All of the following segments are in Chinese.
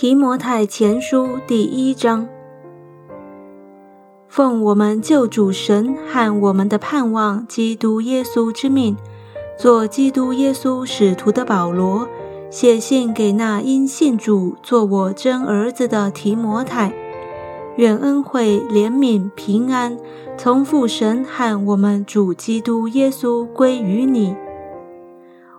提摩太前书第一章，奉我们救主神和我们的盼望基督耶稣之命，做基督耶稣使徒的保罗，写信给那因信主做我真儿子的提摩太，愿恩惠、怜悯、平安从父神和我们主基督耶稣归于你。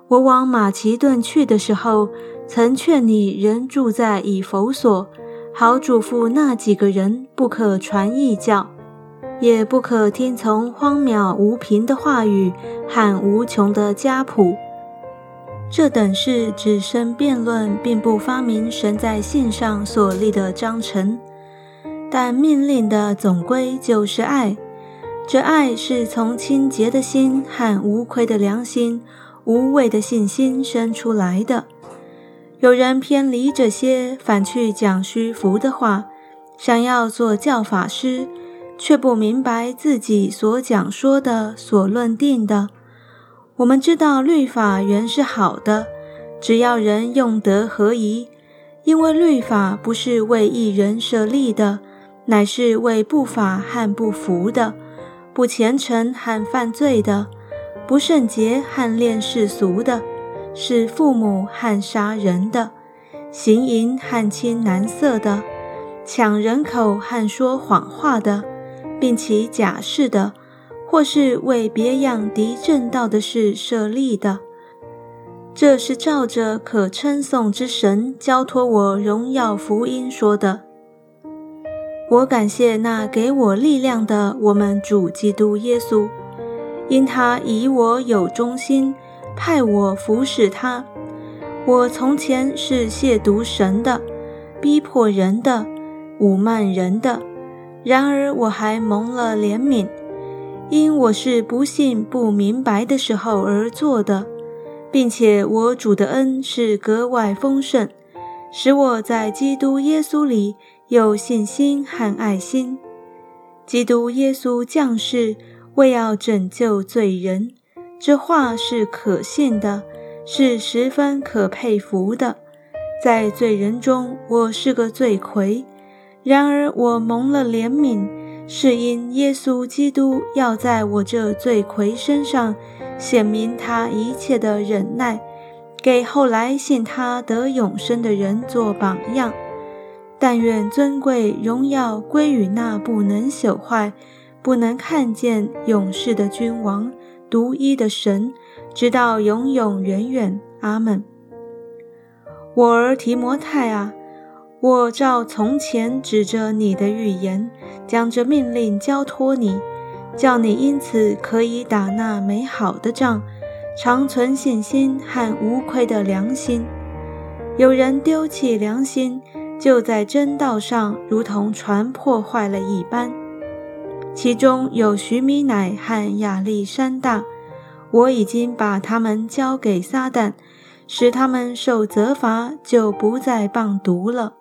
我往马其顿去的时候。曾劝你仍住在以佛所，好嘱咐那几个人不可传异教，也不可听从荒谬无凭的话语和无穷的家谱。这等事只生辩论，并不发明神在信上所立的章程。但命令的总归就是爱，这爱是从清洁的心和无愧的良心、无畏的信心生出来的。有人偏离这些，反去讲虚浮的话，想要做教法师，却不明白自己所讲说的、所论定的。我们知道律法原是好的，只要人用德合宜，因为律法不是为一人设立的，乃是为不法和不服的、不虔诚和犯罪的、不圣洁和恋世俗的。是父母和杀人的，行淫和亲男色的，抢人口和说谎话的，并起假誓的，或是为别样敌正道的事设立的。这是照着可称颂之神交托我荣耀福音说的。我感谢那给我力量的我们主基督耶稣，因他以我有忠心。派我服侍他。我从前是亵渎神的，逼迫人的，侮慢人的。然而我还蒙了怜悯，因我是不信不明白的时候而做的，并且我主的恩是格外丰盛，使我在基督耶稣里有信心和爱心。基督耶稣降世，为要拯救罪人。这话是可信的，是十分可佩服的。在罪人中，我是个罪魁；然而我蒙了怜悯，是因耶稣基督要在我这罪魁身上显明他一切的忍耐，给后来信他得永生的人做榜样。但愿尊贵荣耀归于那不能朽坏、不能看见永世的君王。独一的神，直到永永远远。阿门。我儿提摩太啊，我照从前指着你的预言，将这命令交托你，叫你因此可以打那美好的仗，长存信心和无愧的良心。有人丢弃良心，就在真道上如同船破坏了一般。其中有徐米乃和亚历山大，我已经把他们交给撒旦，使他们受责罚，就不再棒读了。